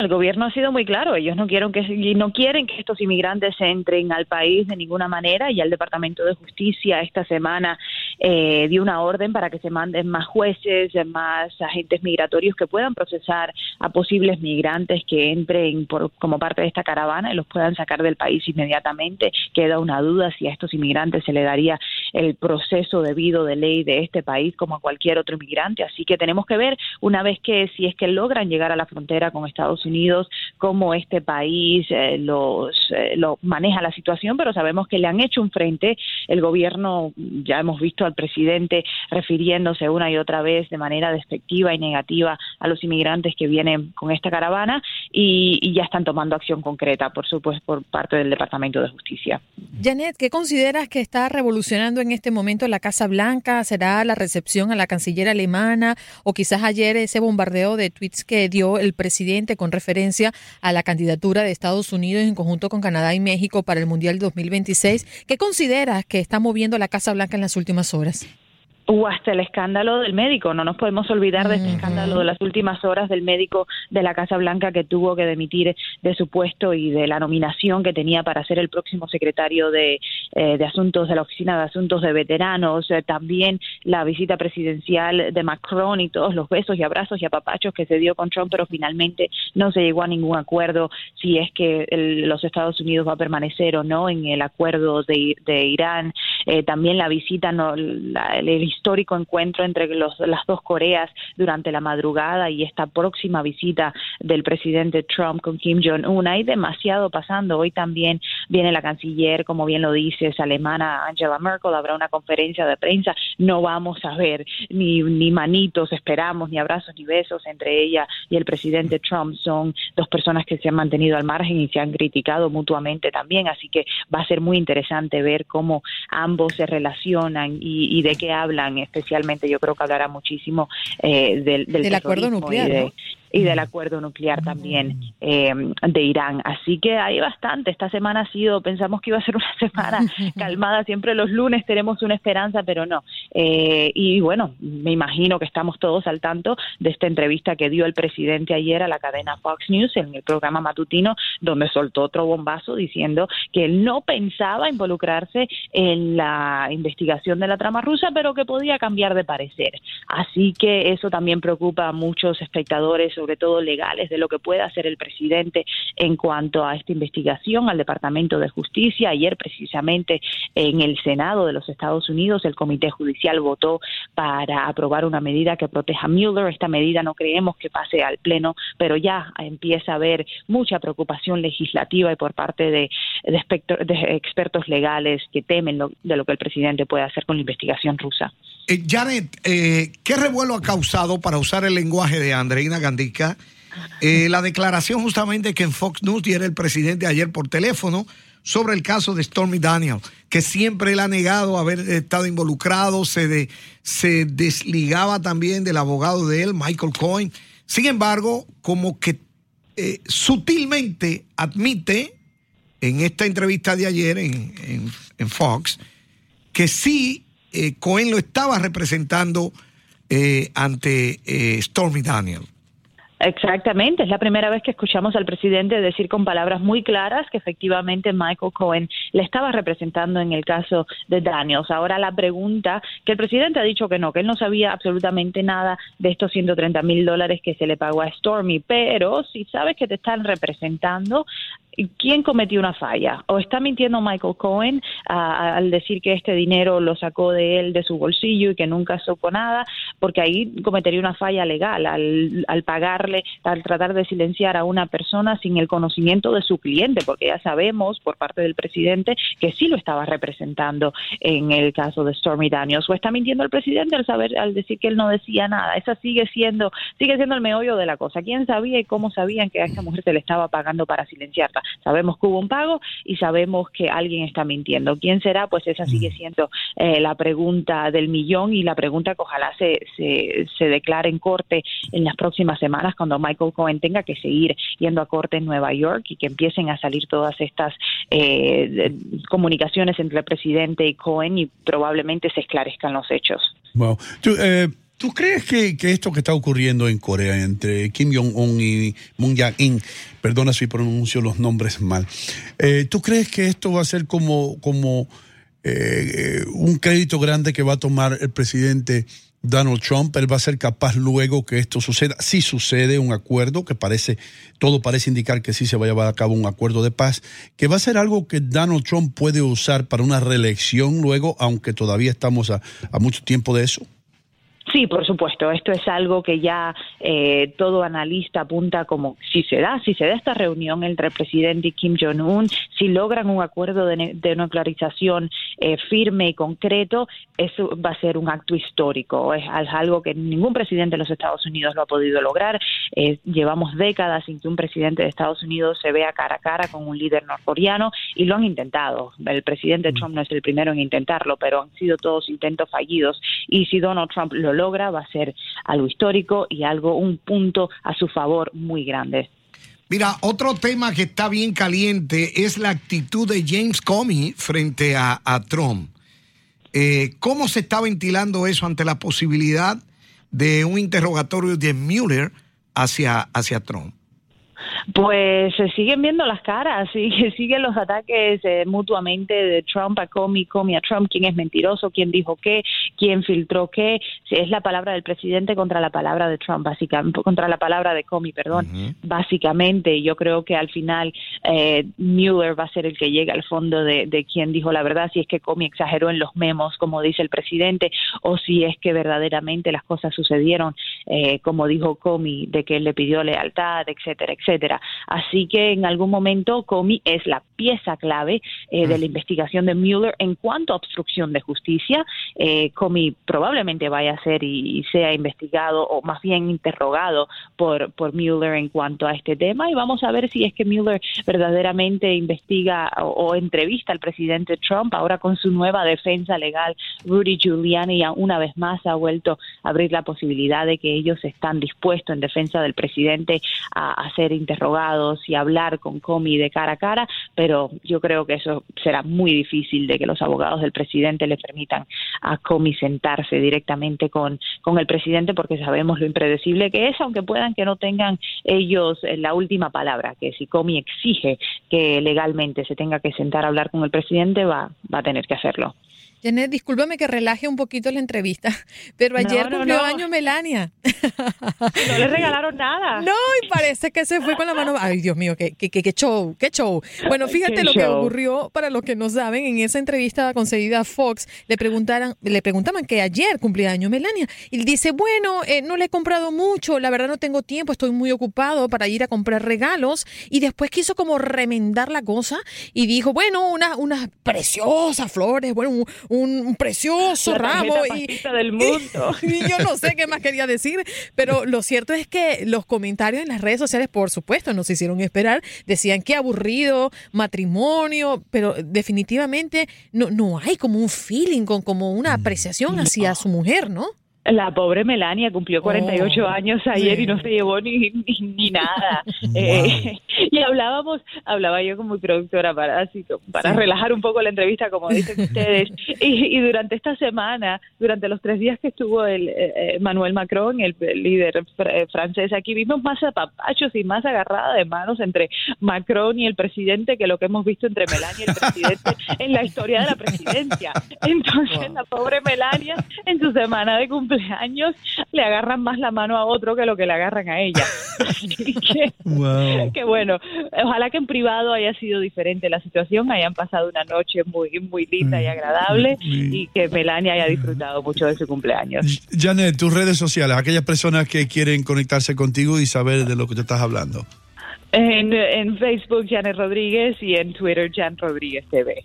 El gobierno ha sido muy claro, ellos no quieren que no quieren que estos inmigrantes entren al país de ninguna manera. Y el Departamento de Justicia esta semana eh, dio una orden para que se manden más jueces, más agentes migratorios que puedan procesar a posibles migrantes que entren por, como parte de esta caravana y los puedan sacar del país inmediatamente. Queda una duda si a estos inmigrantes se le daría el proceso debido de ley de este país como a cualquier otro inmigrante, así que tenemos que ver una vez que si es que logran llegar a la frontera con Estados Unidos Unidos, cómo este país eh, los, eh, maneja la situación, pero sabemos que le han hecho un frente. El gobierno, ya hemos visto al presidente refiriéndose una y otra vez de manera despectiva y negativa a los inmigrantes que vienen con esta caravana y, ya están tomando acción concreta, por supuesto, por parte del Departamento de Justicia. Janet, ¿qué consideras que está revolucionando en este momento la Casa Blanca? ¿Será la recepción a la canciller alemana o quizás ayer ese bombardeo de tweets que dio el presidente con referencia a la candidatura de Estados Unidos en conjunto con Canadá y México para el Mundial 2026. ¿Qué consideras que está moviendo la Casa Blanca en las últimas horas? O hasta el escándalo del médico. No nos podemos olvidar de este escándalo de las últimas horas del médico de la Casa Blanca que tuvo que demitir de su puesto y de la nominación que tenía para ser el próximo secretario de, eh, de Asuntos de la Oficina de Asuntos de Veteranos. Eh, también la visita presidencial de Macron y todos los besos y abrazos y apapachos que se dio con Trump, pero finalmente no se llegó a ningún acuerdo si es que los Estados Unidos va a permanecer o no en el acuerdo de, de Irán. Eh, también la visita, no, la, el histórico encuentro entre los, las dos Coreas durante la madrugada y esta próxima visita del presidente Trump con Kim Jong-un. Hay demasiado pasando. Hoy también viene la canciller, como bien lo dices, alemana Angela Merkel. Habrá una conferencia de prensa. No vamos a ver ni, ni manitos, esperamos, ni abrazos, ni besos entre ella y el presidente Trump. Son dos personas que se han mantenido al margen y se han criticado mutuamente también. Así que va a ser muy interesante ver cómo ambos se relacionan y, y de qué hablan especialmente yo creo que hablará muchísimo eh, del, del, acuerdo nuclear y del acuerdo nuclear también eh, de Irán. Así que hay bastante. Esta semana ha sido, pensamos que iba a ser una semana calmada. Siempre los lunes tenemos una esperanza, pero no. Eh, y bueno, me imagino que estamos todos al tanto de esta entrevista que dio el presidente ayer a la cadena Fox News en el programa matutino, donde soltó otro bombazo diciendo que él no pensaba involucrarse en la investigación de la trama rusa, pero que podía cambiar de parecer. Así que eso también preocupa a muchos espectadores sobre todo legales, de lo que puede hacer el presidente en cuanto a esta investigación al Departamento de Justicia. Ayer, precisamente, en el Senado de los Estados Unidos, el Comité Judicial votó para aprobar una medida que proteja a Mueller. Esta medida no creemos que pase al Pleno, pero ya empieza a haber mucha preocupación legislativa y por parte de, expertos legales que temen de lo que el presidente puede hacer con la investigación rusa. Eh, Janet, eh, ¿qué revuelo ha causado, para usar el lenguaje de Andreina Eh, la declaración justamente que en Fox News diera el presidente ayer por teléfono sobre el caso de Stormy Daniel, que siempre él ha negado haber estado involucrado, se, se desligaba también del abogado de él, Michael Cohen. Sin embargo, como que sutilmente admite en esta entrevista de ayer en, Fox que sí eh, Cohen lo estaba representando eh, ante eh, Stormy Daniel. Exactamente, es la primera vez que escuchamos al presidente decir con palabras muy claras que efectivamente Michael Cohen le estaba representando en el caso de Daniels. Ahora la pregunta, que el presidente ha dicho que no, que él no sabía absolutamente nada de estos 130 mil dólares que se le pagó a Stormy, pero si sabes que te están representando, ¿quién cometió una falla? ¿O está mintiendo Michael Cohen al decir que este dinero lo sacó de él, de su bolsillo y que nunca supo nada? Porque ahí cometería una falla legal al, al pagarle, al tratar de silenciar a una persona sin el conocimiento de su cliente, porque ya sabemos por parte del presidente que sí lo estaba representando en el caso de Stormy Daniels. ¿O está mintiendo el presidente al saber, al decir que él no decía nada? Esa sigue siendo, sigue siendo el meollo de la cosa. ¿Quién sabía y cómo sabían que a esta mujer se le estaba pagando para silenciarla? Sabemos que hubo un pago y sabemos que alguien está mintiendo. ¿Quién será? Pues esa sigue siendo eh, la pregunta del millón y la pregunta que ojalá se, se, declare en corte en las próximas semanas cuando Michael Cohen tenga que seguir yendo a corte en Nueva York y que empiecen a salir todas estas eh, comunicaciones entre el presidente y Cohen y probablemente se esclarezcan los hechos. Wow. Eh, ¿Tú crees que, esto que está ocurriendo en Corea entre Kim Jong-un y Moon Jae-in, perdona si pronuncio los nombres mal, eh, ¿tú crees que esto va a ser como, como eh, un crédito grande que va a tomar el presidente Donald Trump? Él va a ser capaz luego que esto suceda, si sucede un acuerdo, que parece, todo parece indicar que sí se va a llevar a cabo un acuerdo de paz, que va a ser algo que Donald Trump puede usar para una reelección luego, aunque todavía estamos a mucho tiempo de eso. Sí, por supuesto. Esto es algo que ya eh, todo analista apunta como si se da, si se da esta reunión entre el presidente y Kim Jong-un, si logran un acuerdo de, de nuclearización eh, firme y concreto, eso va a ser un acto histórico. Es algo que ningún presidente de los Estados Unidos lo ha podido lograr. Eh, llevamos décadas sin que un presidente de Estados Unidos se vea cara a cara con un líder norcoreano y lo han intentado. El presidente mm. Trump no es el primero en intentarlo, pero han sido todos intentos fallidos. Y si Donald Trump lo logra, va a ser algo histórico y algo, un punto a su favor muy grande. Mira, otro tema que está bien caliente es la actitud de James Comey frente a, Trump. Eh, ¿Cómo se está ventilando eso ante la posibilidad de un interrogatorio de Mueller hacia, hacia Trump? Pues se siguen viendo las caras, y siguen los ataques eh, mutuamente de Trump a Comey, Comey a Trump, quién es mentiroso, quién dijo qué, quién filtró qué. Es la palabra del presidente contra la palabra de Trump, básicamente, contra la palabra de Comey, perdón. Básicamente, yo creo que al final eh, Mueller va a ser el que llegue al fondo de, de quién dijo la verdad, si es que Comey exageró en los memos, como dice el presidente, o si es que verdaderamente las cosas sucedieron, eh, como dijo Comey, de que él le pidió lealtad, etcétera, etcétera. Así que en algún momento Comey es la pieza clave eh, de la investigación de Mueller en cuanto a obstrucción de justicia. Eh, Comey probablemente vaya a ser y, sea investigado o más bien interrogado por, por Mueller en cuanto a este tema y vamos a ver si es que Mueller verdaderamente investiga o, entrevista al presidente Trump ahora con su nueva defensa legal Rudy Giuliani ya una vez más ha vuelto a abrir la posibilidad de que ellos están dispuestos en defensa del presidente a, ser interrogados y hablar con Comey de cara a cara, pero yo creo que eso será muy difícil de que los abogados del presidente le permitan a Comey sentarse directamente con, con el presidente porque sabemos lo impredecible que es, aunque puedan que no tengan ellos la última palabra, que si Comey exige que legalmente se tenga que sentar a hablar con el presidente, va, va a tener que hacerlo. Janet, discúlpame que relaje un poquito la entrevista, pero ayer cumplió año Melania. No le regalaron nada. No, y parece que se fue con la mano. Ay, Dios mío, qué, qué, qué show, qué show. Bueno, fíjate lo que ocurrió, para los que no saben, en esa entrevista concedida a Fox, le preguntaron, le preguntaban que ayer cumplía año Melania. Y dice, bueno, eh, no le he comprado mucho, la verdad no tengo tiempo, estoy muy ocupado para ir a comprar regalos. Y después quiso como remendar la cosa y dijo, bueno, unas unas preciosas flores, bueno, un, precioso ramo y, del mundo. Y, yo no sé qué más quería decir, pero lo cierto es que los comentarios en las redes sociales, por supuesto, nos hicieron esperar, decían qué aburrido, matrimonio, pero definitivamente no, no hay como un feeling, con como una apreciación hacia su mujer, ¿no? La pobre Melania cumplió 48 años ayer y no se llevó ni, ni, nada. Eh, y hablábamos, hablaba yo como productora para así, para relajar un poco la entrevista, como dicen ustedes. Y, durante esta semana, durante los tres días que estuvo el eh, eh, Manuel Macron, el, líder francés, aquí vimos más apapachos y más agarrada de manos entre Macron y el presidente que lo que hemos visto entre Melania y el presidente en la historia de la presidencia. Entonces, la pobre Melania en su semana de cumpleaños años le agarran más la mano a otro que lo que le agarran a ella. Así que, bueno, ojalá que en privado haya sido diferente la situación, hayan pasado una noche muy, muy linda y mm. agradable y que Melania haya disfrutado mucho de su cumpleaños. Janet, tus redes sociales, aquellas personas que quieren conectarse contigo y saber de lo que te estás hablando. En, en Facebook, Janet Rodríguez y en Twitter, Jan Rodríguez TV.